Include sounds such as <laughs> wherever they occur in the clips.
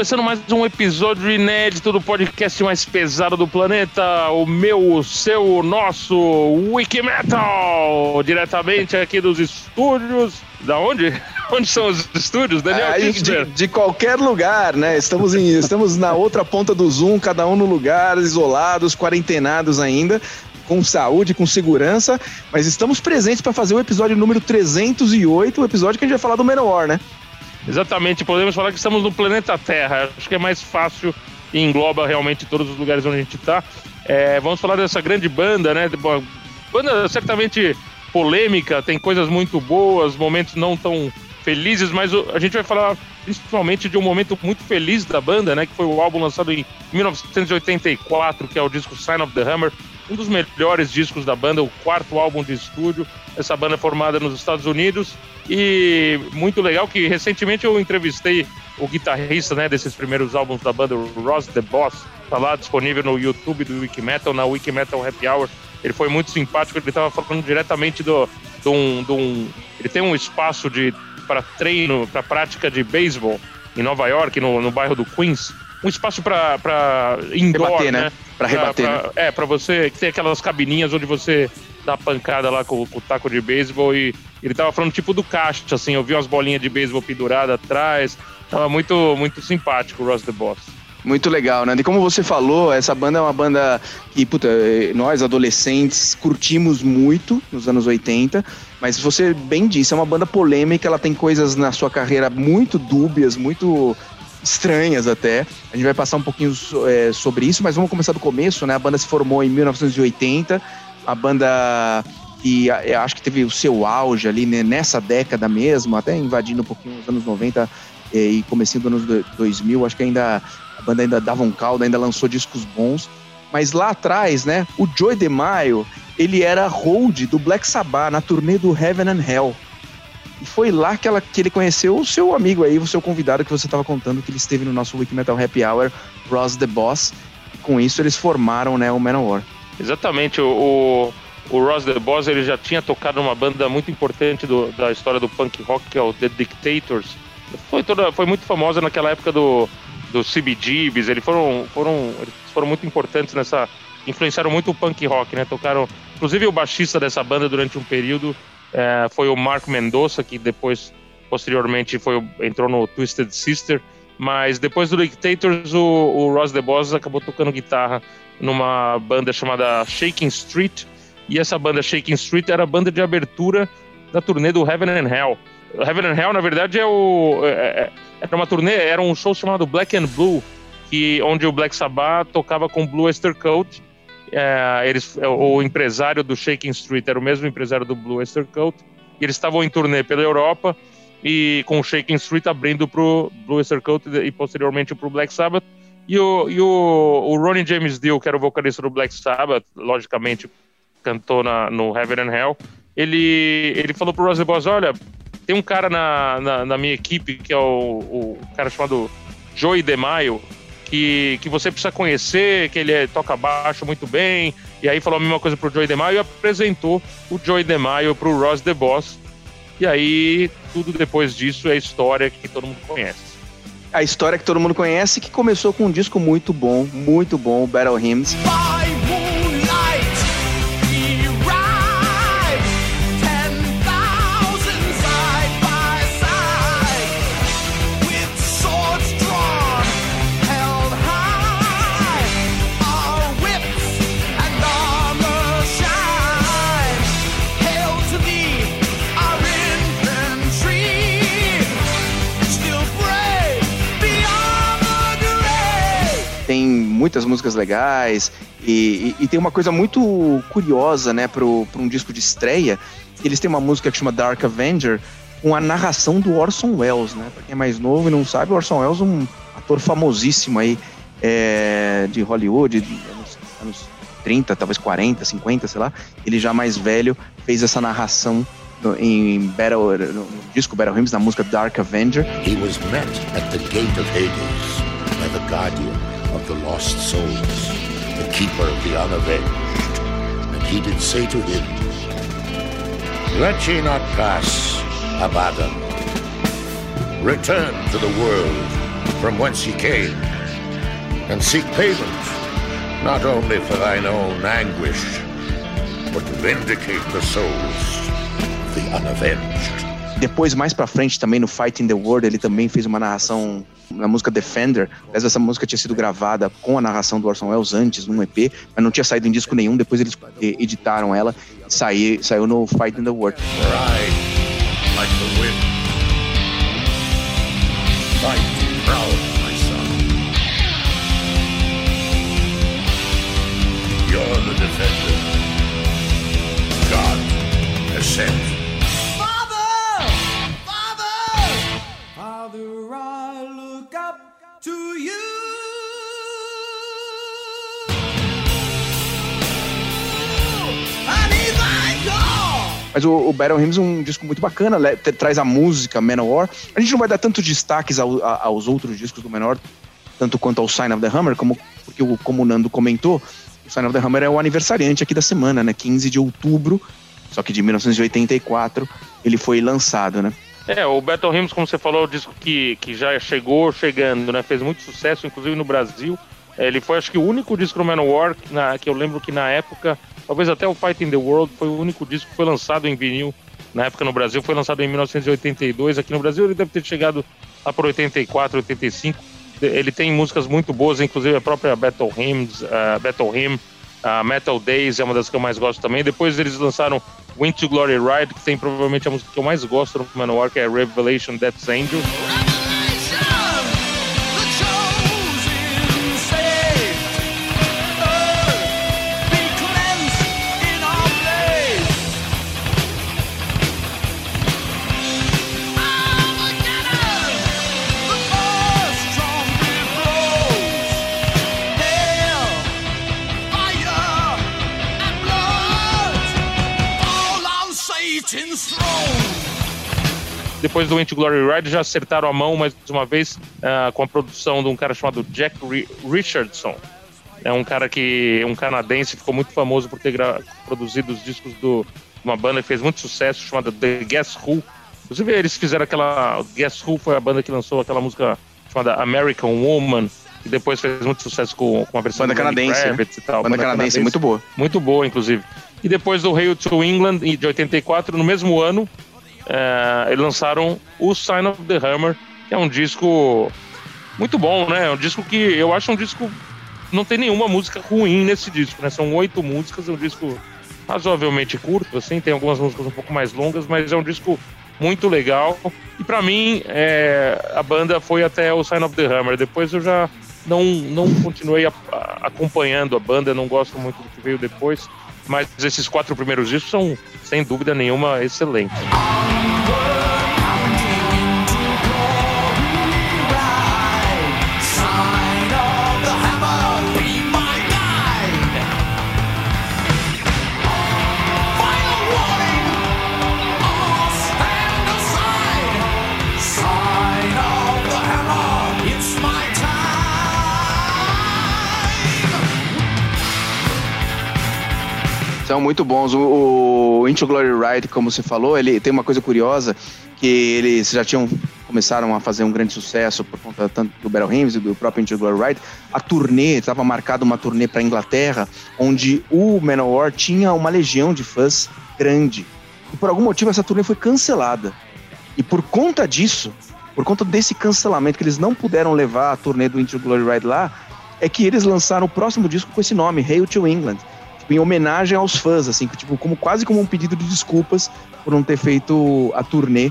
Começando mais um episódio inédito do podcast mais pesado do planeta, o meu, o seu, o nosso Wiki Metal, diretamente aqui dos estúdios. Da onde? <laughs> Onde são os estúdios, Daniel Aí, de, de, qualquer lugar, né? Estamos, em, estamos na outra ponta do Zoom, cada um no lugar, isolados, quarentenados ainda, com saúde, com segurança, mas estamos presentes para fazer o episódio número 308, o episódio que a gente vai falar do Menor, né? Exatamente, podemos falar que estamos no planeta Terra. Acho que é mais fácil e engloba realmente todos os lugares onde a gente está. É, vamos falar dessa grande banda, né? Banda certamente polêmica, tem coisas muito boas, momentos não tão felizes, mas a gente vai falar principalmente de um momento muito feliz da banda, né? Que foi o álbum lançado em 1984, que é o disco Sign of the Hammer, um dos melhores discos da banda, o quarto álbum de estúdio. Essa banda é formada nos Estados Unidos e muito legal que recentemente eu entrevistei o guitarrista né, desses primeiros álbuns da banda, o Ross The Boss, tá lá disponível no YouTube do Wikimetal, na Wikimetal Happy Hour. Ele foi muito simpático, ele estava falando diretamente do, do, um, do um. Ele tem um espaço de para treino, para prática de beisebol em Nova York, no, no bairro do Queens. Um espaço para indoor, rebater, né? Para rebater. Pra, né? É, para você ter aquelas cabininhas onde você dá pancada lá com, com o taco de beisebol e ele tava falando tipo do caixa, assim, eu vi umas bolinhas de beisebol penduradas atrás. Tava muito, muito simpático o Ross the Boss. Muito legal, né? E como você falou, essa banda é uma banda que, puta, nós adolescentes curtimos muito nos anos 80, mas você bem disse, é uma banda polêmica, ela tem coisas na sua carreira muito dúbias, muito estranhas até. A gente vai passar um pouquinho é, sobre isso, mas vamos começar do começo, né? A banda se formou em 1980, a banda que eu acho que teve o seu auge ali né, nessa década mesmo, até invadindo um pouquinho os anos 90 é, e comecinho dos anos 2000, acho que ainda a banda ainda dava um caldo, ainda lançou discos bons. Mas lá atrás, né, o Joey DeMaio, ele era hold do Black Sabbath na turnê do Heaven and Hell. E foi lá que, ela, que ele conheceu o seu amigo aí, o seu convidado que você estava contando que ele esteve no nosso Wiki Metal Happy Hour, Ross the Boss. E com isso eles formaram né, o Manowar. Exatamente, o, o, o Ross the Boss ele já tinha tocado numa banda muito importante do, da história do punk rock, que é o The Dictators. Foi, toda, foi muito famosa naquela época do, do CBGBs, eles foram, foram, eles foram muito importantes nessa. influenciaram muito o punk rock, né? Tocaram. Inclusive o baixista dessa banda durante um período é, foi o Mark Mendoza, que depois, posteriormente, foi, entrou no Twisted Sister. Mas depois do Dictators, o, o Ross The Boss acabou tocando guitarra numa banda chamada Shaking Street. E essa banda Shaking Street era a banda de abertura da turnê do Heaven and Hell. Heaven and Hell, na verdade, é o. É, é, era uma turnê, era um show chamado Black and Blue, que, onde o Black Sabbath tocava com Blue Oyster Cult. É, eles, o empresário do Shaking Street era o mesmo empresário do Blue Oyster Cult. E eles estavam em turnê pela Europa e com o Shaking Street abrindo para o Blue Oyster Cult e posteriormente para o Black Sabbath. E, o, e o, o Ronnie James Dio, que era o vocalista do Black Sabbath, logicamente cantou na, no Heaven and Hell, ele, ele falou pro Ross Boss, olha, tem um cara na, na, na, minha equipe que é o, o cara chamado Joey DeMaio, que, que você precisa conhecer, que ele é, toca baixo muito bem. E aí falou a mesma coisa pro Joey DeMaio e apresentou o Joey DeMaio pro Ross The Boss. E aí tudo depois disso é história que todo mundo conhece. A história que todo mundo conhece que começou com um disco muito bom, muito bom, Battle Hymns. Muitas músicas legais e, e, e, tem uma coisa muito curiosa, né, para um disco de estreia. Eles têm uma música que chama Dark Avenger com a narração do Orson Welles, né? Pra quem é mais novo e não sabe, o Orson Welles é um ator famosíssimo aí é, de Hollywood, anos, anos 30, talvez 40, 50, sei lá. Ele já mais velho fez essa narração no, em Battle, no disco Battle Hymns, na música Dark Avenger. He was met at the gate of Hades by the guardian of the lost souls, the keeper of the unavenged. And he did say to him, Let ye not pass, Abaddon. Return to the world from whence he came, and seek payment, not only for thine own anguish, but to vindicate the souls of the unavenged. Depois, mais pra frente, também no Fight in the World, ele também fez uma narração na música Defender. Aliás, essa música tinha sido gravada com a narração do Orson Welles antes, num EP, mas não tinha saído em disco nenhum. Depois eles editaram ela e saiu, saiu no Fight in the World. Fight proud, my son. You're the defender. God has sent. Mas o, o Battle Hymns é um disco muito bacana, traz a música Manowar. A gente não vai dar tanto destaques ao, a, aos outros discos do Manowar, tanto quanto ao Sign of the Hammer, como, porque o, como o Nando comentou, o Sign of the Hammer é o aniversariante aqui da semana, né? 15 de outubro, só que de 1984 ele foi lançado, né? É, o Battle Hymns, como você falou, é um disco que, que já chegou chegando, né? Fez muito sucesso, inclusive no Brasil. É, ele foi, acho que, o único disco do Manowar na, que eu lembro que na época, talvez até o Fight in the World, foi o único disco que foi lançado em vinil. Na época no Brasil, foi lançado em 1982. Aqui no Brasil ele deve ter chegado lá por 84, 85. Ele tem músicas muito boas, inclusive a própria Battle Hymns, uh, Battle Hymn, uh, Metal Days é uma das que eu mais gosto também. Depois eles lançaram Went to Glory Ride, que tem provavelmente a música que eu mais gosto no Manowar, que é Revelation Death's Angel. Depois do Into Glory Ride já acertaram a mão mais uma vez uh, com a produção de um cara chamado Jack Richardson. É um cara que um canadense ficou muito famoso por ter produzido os discos do, de uma banda que fez muito sucesso chamada The Guess Who. Inclusive eles fizeram aquela Guess Who foi a banda que lançou aquela música chamada American Woman que depois fez muito sucesso com, com a versão banda canadense, né? e tal. Banda, banda canadense, canadense, muito boa. Muito boa, inclusive. E depois do Hail to England, de 84, no mesmo ano, é, eles lançaram o Sign of the Hammer, que é um disco muito bom, né? É um disco que eu acho um disco. Não tem nenhuma música ruim nesse disco, né? São oito músicas, é um disco razoavelmente curto, assim, tem algumas músicas um pouco mais longas, mas é um disco muito legal. E para mim, é, a banda foi até o Sign of the Hammer. Depois eu já não, não continuei a, a, acompanhando a banda, não gosto muito do que veio depois. Mas esses quatro primeiros discos são, sem dúvida nenhuma, excelentes. São muito bons. O, o Into Glory Ride, como você falou, ele tem uma coisa curiosa que eles já tinham começaram a fazer um grande sucesso por conta tanto do Battle Hymns e do próprio Into Glory Ride. A turnê estava marcada uma turnê para Inglaterra, onde o Manowar tinha uma legião de fãs grande. E por algum motivo essa turnê foi cancelada. E por conta disso, por conta desse cancelamento que eles não puderam levar a turnê do Into Glory Ride lá, é que eles lançaram o próximo disco com esse nome, Hail to England em homenagem aos fãs, assim, tipo, como, quase como um pedido de desculpas por não ter feito a turnê.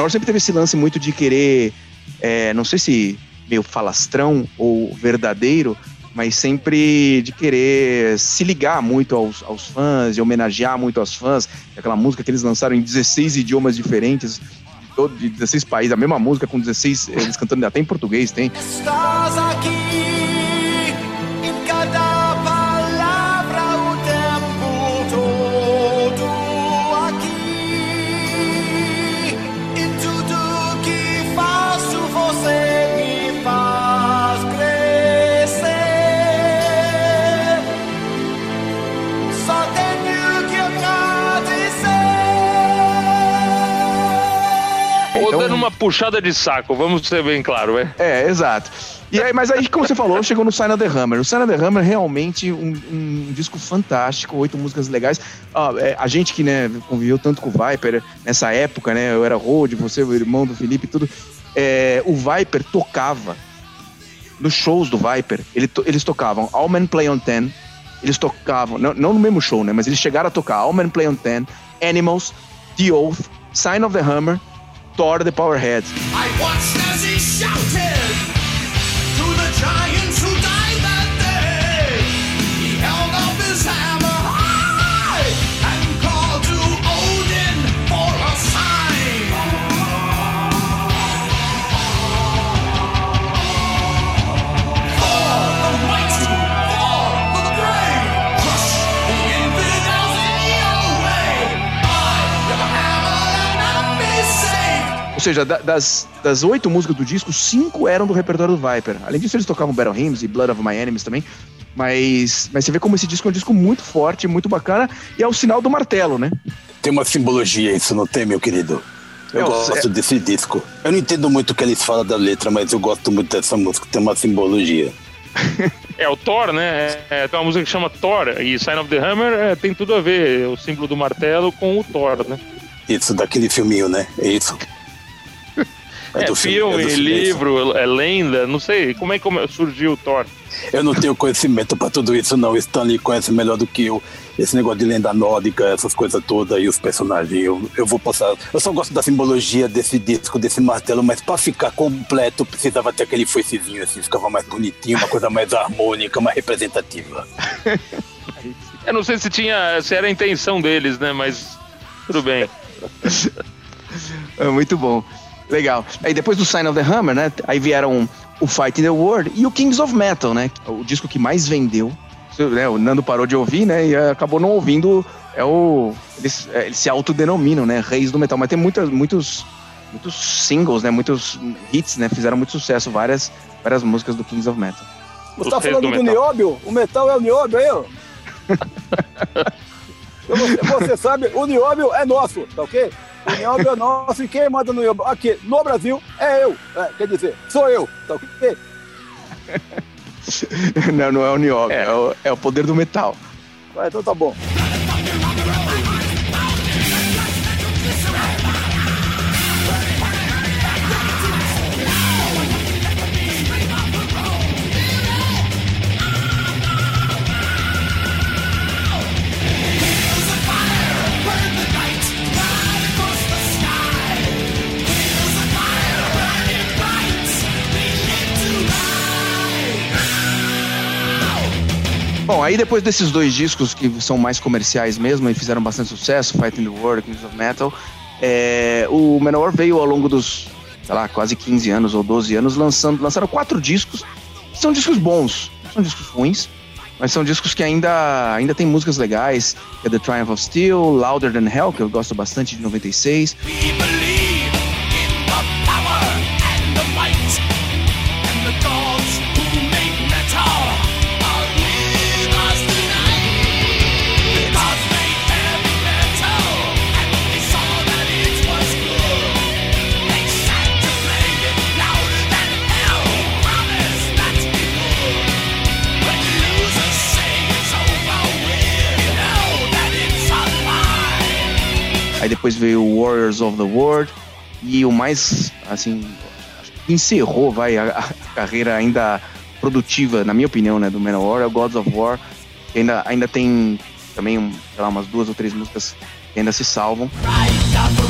Menor sempre teve esse lance muito de querer, é, não sei se meio falastrão ou verdadeiro, mas sempre de querer se ligar muito aos, aos fãs, e homenagear muito aos fãs. Aquela música que eles lançaram em 16 idiomas diferentes, todo- de 16 países, a mesma música com 16, eles cantando até em português, tem. Estás aqui dando uma puxada de saco, vamos ser bem claro, é. É, exato. E aí, mas aí, como você falou, chegou no Sign of the Hammer. O Sign of the Hammer é realmente um, um disco fantástico, oito músicas legais. Ah, é, a gente que né, conviveu tanto com o Viper nessa época, né? Eu era Road, você, o irmão do Felipe e tudo. é, o Viper tocava nos shows do Viper. ele to- eles tocavam All Men Play on Ten. Eles tocavam, não, não no mesmo show, né? Mas eles chegaram a tocar All Men Play on Ten, Animals, The Oath, Sign of the Hammer, Thor the Powerhead. I watched as he shouted to the giants Ou seja, da- das, das oito músicas do disco, cinco eram do repertório do Viper. Além disso, eles tocavam Battle Hymns e Blood of My Enemies também. Mas, mas você vê como esse disco é um disco muito forte, muito bacana, e é o sinal do martelo, né? Tem uma simbologia, isso não tem, meu querido? Eu É, gosto é- desse disco. Eu não entendo muito o que eles falam da letra, mas eu gosto muito dessa música, tem uma simbologia. É, o Thor, né? É, tem uma música que chama Thor, e Sign of the Hammer é, tem tudo a ver, o símbolo do martelo com o Thor, né? Isso, daquele filminho, né? É isso. É, do filme, é do filme, é isso. livro, é lenda, não sei. Como é que surgiu o Thor? Eu não tenho conhecimento pra tudo isso, não. O Stanley conhece melhor do que eu. Esse negócio de lenda nórdica, essas coisas todas e os personagens. Eu, eu vou passar. Eu só gosto da simbologia desse disco, desse martelo, mas pra ficar completo precisava ter aquele foicezinho assim, ficava mais bonitinho, uma coisa mais <laughs> harmônica, mais representativa. <laughs> Eu não sei se tinha, se era a intenção deles, né? Mas tudo bem. É muito bom. Legal. Aí depois do Sign of the Hammer, né? Aí vieram o Fight in the World e o Kings of Metal, né? O disco que mais vendeu. Né, O Nando parou de ouvir, né? E acabou não ouvindo. É o. Eles, é, eles se autodenominam, né? Reis do metal. Mas tem muitas, muitos, muitos singles, né? Muitos hits, né? Fizeram muito sucesso. Várias, várias músicas do Kings of Metal. Os Você tá falando do do, nióbio? O metal é o nióbio aí, ó. Você, você sabe, o nióbio é nosso, tá ok? O nióbio é nosso e quem manda no aqui no Brasil é eu. É, quer dizer, sou eu, tá ok? <laughs> não, não é o Niobio, É. é. o, é o poder do metal. Vai, então tá bom. Bom, aí depois desses dois discos que são mais comerciais mesmo e fizeram bastante sucesso, Fight in the World, Kings of Metal, é, o Manowar veio ao longo dos, sei lá, quase 15 anos ou 12 anos, lançando, lançaram quatro discos. São discos bons, não são discos ruins, mas são discos que ainda, ainda tem músicas legais, que é The Triumph of Steel, Louder Than Hell, que eu gosto bastante, de 96. Depois veio Warriors of the World e o mais, assim, encerrou, vai, a, a carreira ainda produtiva, na minha opinião, né, do Manowar, é o Gods of War, que ainda, ainda tem também, sei lá, umas duas ou três músicas que ainda se salvam. Rise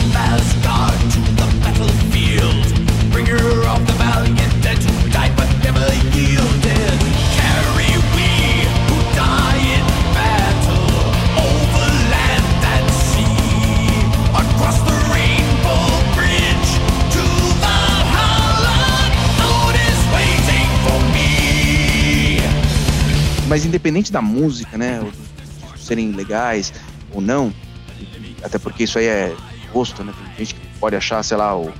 mas independente da música, né, serem legais ou não, até porque isso aí é gosto, né? Tem gente que pode achar, sei lá, o, o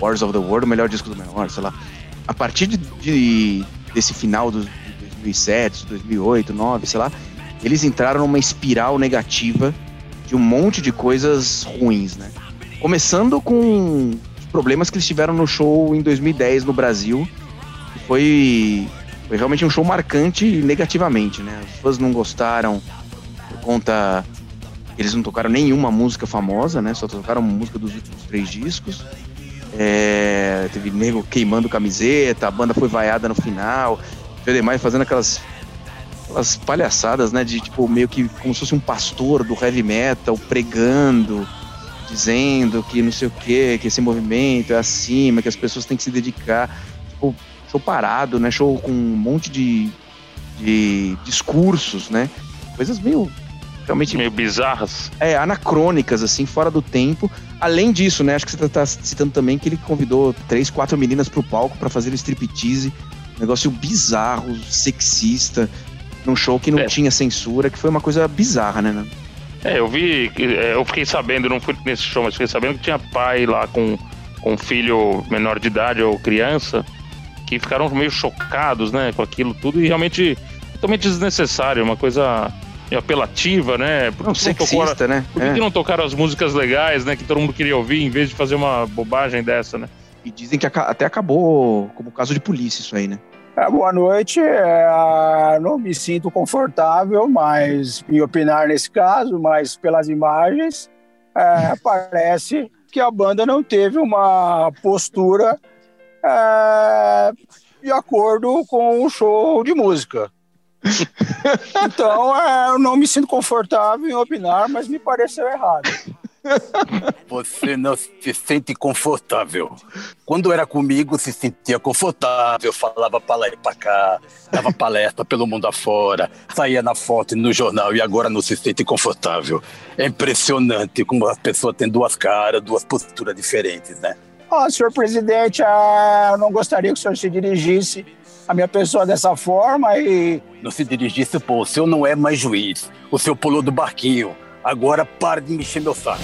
Wars of the World o melhor disco do Manowar, sei lá. A partir de, de- desse final de 2007, 2008, 2009, sei lá, eles entraram numa espiral negativa de um monte de coisas ruins, né? Começando com os problemas que eles tiveram no show em 2010 no Brasil, que foi, foi realmente um show marcante negativamente, né? Os fãs não gostaram por conta eles não tocaram nenhuma música famosa, né? Só tocaram música dos últimos três discos. É, teve nego queimando camiseta, a banda foi vaiada no final. O demais fazendo aquelas, aquelas palhaçadas, né? De tipo, meio que como se fosse um pastor do heavy metal pregando, dizendo que não sei o que, que esse movimento é acima, que as pessoas têm que se dedicar. Tipo, show parado, né? Show com um monte de, de discursos, né? Coisas meio realmente Meio bizarras. é, anacrônicas, assim, fora do tempo. Além disso, né, acho que você tá, tá citando também que ele convidou três, quatro meninas pro palco pra fazer striptease. Um negócio bizarro, sexista, num show que não É. tinha censura, que foi uma coisa bizarra, né? É, eu vi, é, eu fiquei sabendo, não fui nesse show, mas fiquei sabendo que tinha pai lá com, com um filho menor de idade ou criança que ficaram meio chocados, né, com aquilo tudo e realmente totalmente desnecessário, uma coisa apelativa, né? Por Não, que não sexista, né? Por que, É. que não tocaram as músicas legais, né, que todo mundo queria ouvir, em vez de fazer uma bobagem dessa, né? E dizem que até acabou como caso de polícia isso aí, né? É, boa noite. É, não me sinto confortável, mas em opinar nesse caso, mas pelas imagens, é, <laughs> parece que a banda não teve uma postura é, de acordo com o show de música. <laughs> Então, é, eu não me sinto confortável em opinar, mas me pareceu errado. Você não se sente confortável. Quando era comigo, se sentia confortável, falava pra lá e pra cá, dava palestra pelo mundo afora, saía na foto e no jornal e agora não se sente confortável. É impressionante como as pessoas têm duas caras, duas posturas diferentes, né? Ah, senhor presidente, ah, eu não gostaria que o senhor se dirigisse à minha pessoa dessa forma e Não se dirigisse, pô, o senhor não é mais juiz. O senhor pulou do barquinho. Agora para de mexer meu saco.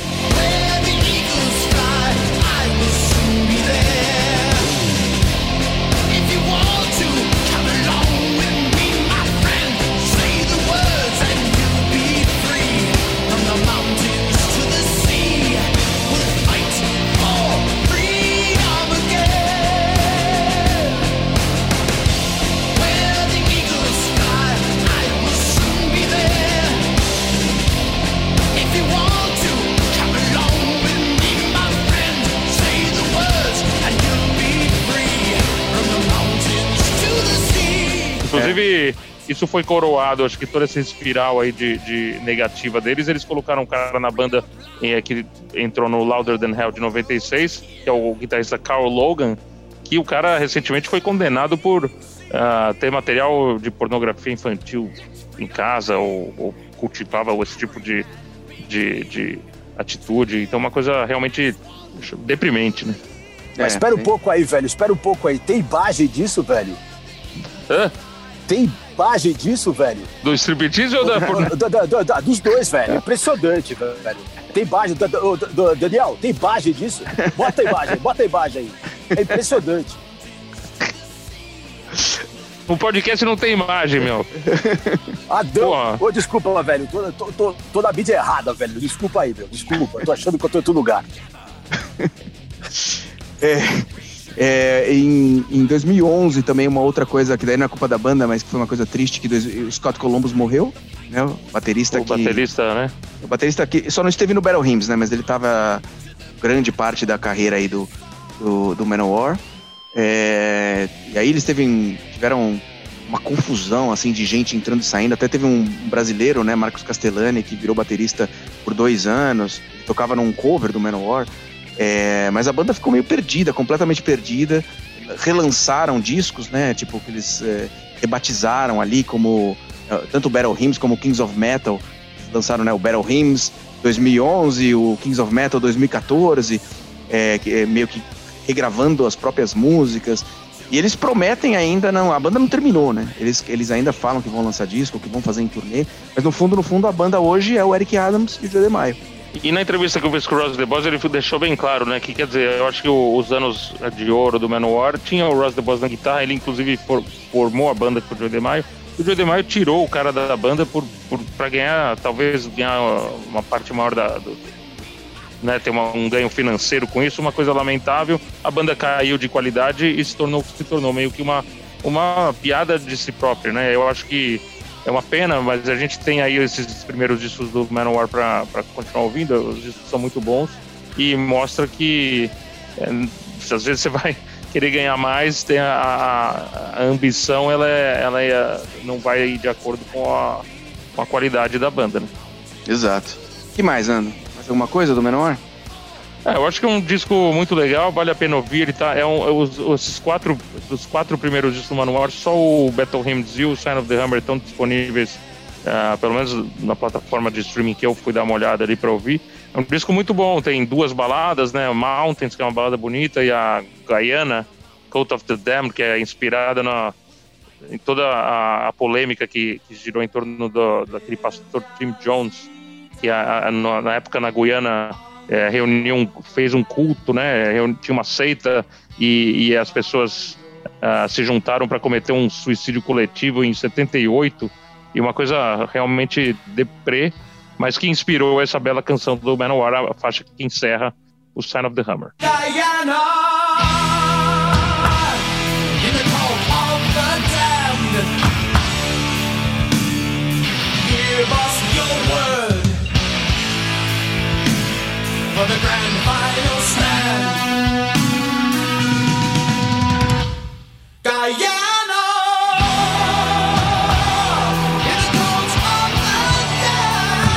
Inclusive, isso foi coroado, acho que toda essa espiral aí de, de negativa deles, eles colocaram um cara na banda eh, que entrou no Louder Than Hell de 96, que é o guitarrista Carl Logan, que o cara recentemente foi condenado por ah, ter material de pornografia infantil em casa ou, ou cultivava esse tipo de, de, de atitude. Então, uma coisa realmente deprimente, né? Mas É, espera um pouco aí, velho. Espera um pouco aí. Tem imagem disso, velho? Hã? Tem imagem disso, velho? Do striptease ou da <laughs> porno? Da- da- da- da- dos dois, velho. Impressionante, velho. Tem imagem. da- da- da- da- Daniel, tem imagem disso? Bota a imagem, bota a imagem aí. É impressionante. O podcast não tem imagem, meu. Adão. Porra. Ô, desculpa, velho. Tô, tô, tô, tô na mídia errada, velho. Desculpa aí, meu. Desculpa. Tô achando que eu tô em outro lugar. É, em, em 2011 também uma outra coisa que daí não é culpa da banda, mas que foi uma coisa triste que dois- o Scott Columbus morreu, né? O baterista O que baterista, né? o baterista que só não esteve no Battle Hymns, né? Mas ele tava grande parte da carreira aí do do, do Manowar. É, e aí eles teve, tiveram uma confusão assim de gente entrando e saindo. Até teve um brasileiro, né, Marcos Castellani, que virou baterista por dois anos, tocava num cover do Manowar. É, mas a banda ficou meio perdida, completamente perdida. Relançaram discos, né? Tipo, que eles é, rebatizaram ali como eh, tanto Battle Hymns como Kings of Metal. Lançaram né, o Battle Hymns 2011, o Kings of Metal 2014, é, é meio que regravando as próprias músicas. E eles prometem ainda, não, a banda não terminou, né? Eles, eles ainda falam que vão lançar disco, que vão fazer em turnê, mas no fundo, no fundo, a banda hoje é o Eric Adams e o Joe DeMaio. E na entrevista que eu fiz com o Ross DeBoss, ele deixou bem claro, né? Que quer dizer, eu acho que os anos de ouro do Manowar tinha o Ross DeBoss na guitarra, ele inclusive for- formou a banda com o Joe DeMaio. O Joe DeMaio tirou o cara da banda por, por, ganhar, talvez ganhar uma parte maior da. Do, né, ter uma- um ganho financeiro com isso, uma coisa lamentável. A banda caiu de qualidade e se tornou se tornou meio que uma, uma piada de si própria, né? Eu acho que é uma pena, mas a gente tem aí esses primeiros discos do Manowar para continuar ouvindo. Os discos são muito bons e mostra que é, às vezes você <laughs> vai querer ganhar mais, tem a, a- a ambição, ela, é, ela é- não vai de acordo com a, com a qualidade da banda. Né? Exato. que mais, Nando? Mais alguma coisa do Menor? É, eu acho que é um disco muito legal, vale a pena ouvir. Ele tá, é um, é os, esses quatro, dos quatro primeiros discos do Manual, só o Battle Hymns e o Sign of the Hammer estão disponíveis, ah, pelo menos na plataforma de streaming que eu fui dar uma olhada ali para ouvir. É um disco muito bom, tem duas baladas, né? Mountains, que é uma balada bonita, e a Guyana, Coat of the Damned, que é inspirada na, em toda a, a polêmica que, que girou em torno do, daquele pastor Tim Jones, que a, a- na época na Guiana é, reuniu fez um culto, né? Tinha uma seita e, e as pessoas ah, se juntaram para cometer um suicídio coletivo em 78 e uma coisa realmente deprê, mas que inspirou essa bela canção do Manowar, a faixa que encerra o Sign of the Hammer. Diana for the grand final stand. Guyana in the cold of the damned.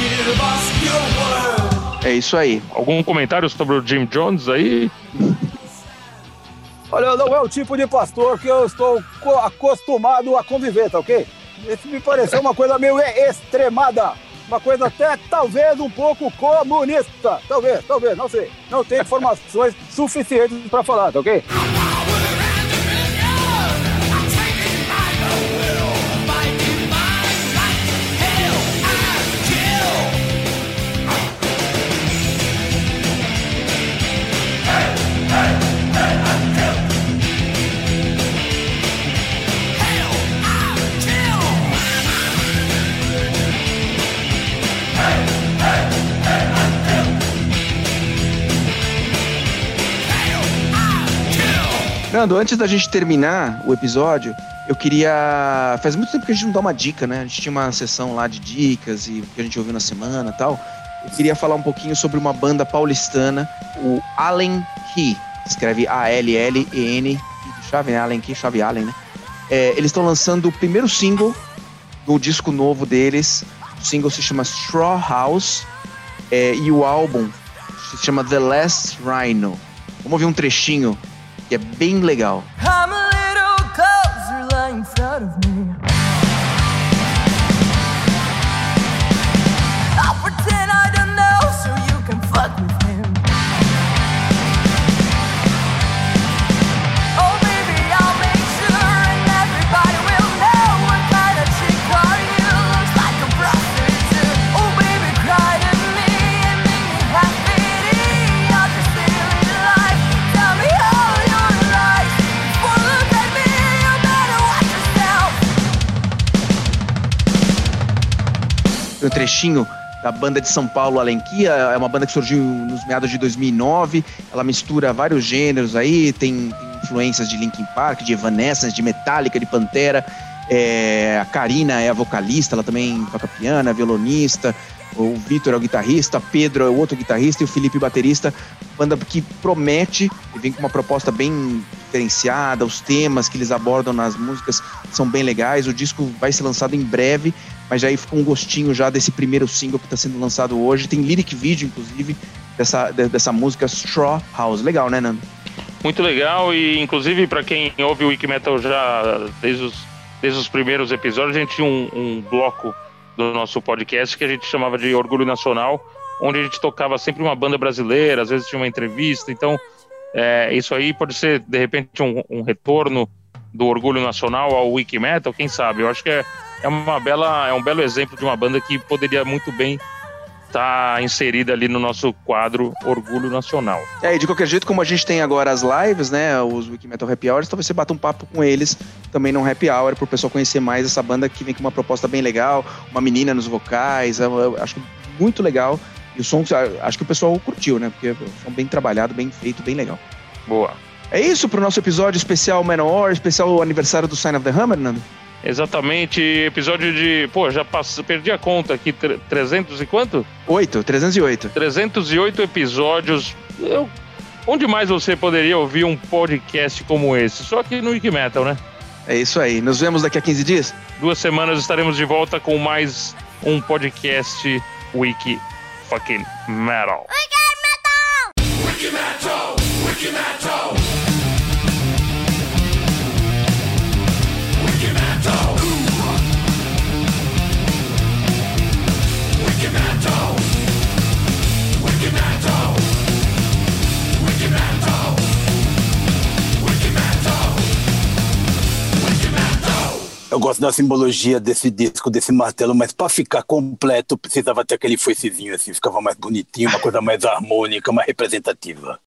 Give us your word. É isso aí. Algum comentário sobre o Jim Jones aí? Olha, não é o tipo de pastor que eu estou co- acostumado a conviver, tá ok? Esse me pareceu uma coisa meio extremada. Uma coisa até talvez um pouco comunista. Talvez, talvez, não sei. Não tenho informações suficientes para falar, tá ok? Nando, antes da gente terminar o episódio, eu queria. Faz muito tempo que a gente não dá uma dica, né? A gente tinha uma sessão lá de dicas e o que a gente ouviu na semana e tal. Eu queria falar um pouquinho sobre uma banda paulistana, o Allen Key. Escreve A-L-L-E-N, de chave, né? Allen Key, chave Allen, né? É, eles estão lançando o primeiro single do disco novo deles. O single se chama Straw House é, e o álbum se chama The Last Rhino. Vamos ouvir um trechinho que é bem legal. Come Tem um trechinho da banda de São Paulo, Alenquia. É uma banda que surgiu nos meados de 2009. Ela mistura vários gêneros aí, tem, tem influências de Linkin Park, de Evanescence, de Metallica, de Pantera. É, a Karina é a vocalista, ela também toca piano, é violonista. O Vitor é o guitarrista, Pedro é o outro guitarrista e o Felipe baterista. Banda que promete e vem com uma proposta bem diferenciada. Os temas que eles abordam nas músicas são bem legais. O disco vai ser lançado em breve mas aí ficou um gostinho já desse primeiro single que está sendo lançado hoje. Tem lyric vídeo, inclusive, dessa, de- dessa música Straw House. Legal, né, Nando? Muito legal e inclusive para quem ouve o Wikimetal já desde os, desde os primeiros episódios, a gente tinha um, um bloco do nosso podcast que a gente chamava de Orgulho Nacional, onde a gente tocava sempre uma banda brasileira, às vezes tinha uma entrevista, então É, isso aí pode ser, de repente, um, um retorno do orgulho nacional ao Wiki Metal, quem sabe? Eu acho que é, é, uma bela, é um belo exemplo de uma banda que poderia muito bem estar inserida ali no nosso quadro Orgulho Nacional. É, e de qualquer jeito, como a gente tem agora as lives, né, os Wiki Metal Happy Hours, talvez você bata um papo com eles também num Happy Hour, pro pessoal conhecer mais essa banda que vem com uma proposta bem legal, uma menina nos vocais, eu, eu acho muito legal. E o som, acho que o pessoal curtiu, né, porque é um som bem trabalhado, bem feito, bem legal. Boa. É isso pro nosso episódio especial Manowar, especial aniversário do Sign of the Hammer, Nando? Exatamente, episódio de. Pô, já perdi a conta aqui, tre- 300 e quanto? 8, 308. 308 episódios. Eu, onde mais você poderia ouvir um podcast como esse? Só aqui no Wikimetal, né? É isso aí. Nos vemos daqui a 15 dias? Duas semanas estaremos de volta com mais um podcast Wiki Fucking Metal. Eu gosto da simbologia desse disco, desse martelo, mas pra ficar completo precisava ter aquele foicezinho assim, ficava mais bonitinho, uma coisa mais harmônica, mais representativa.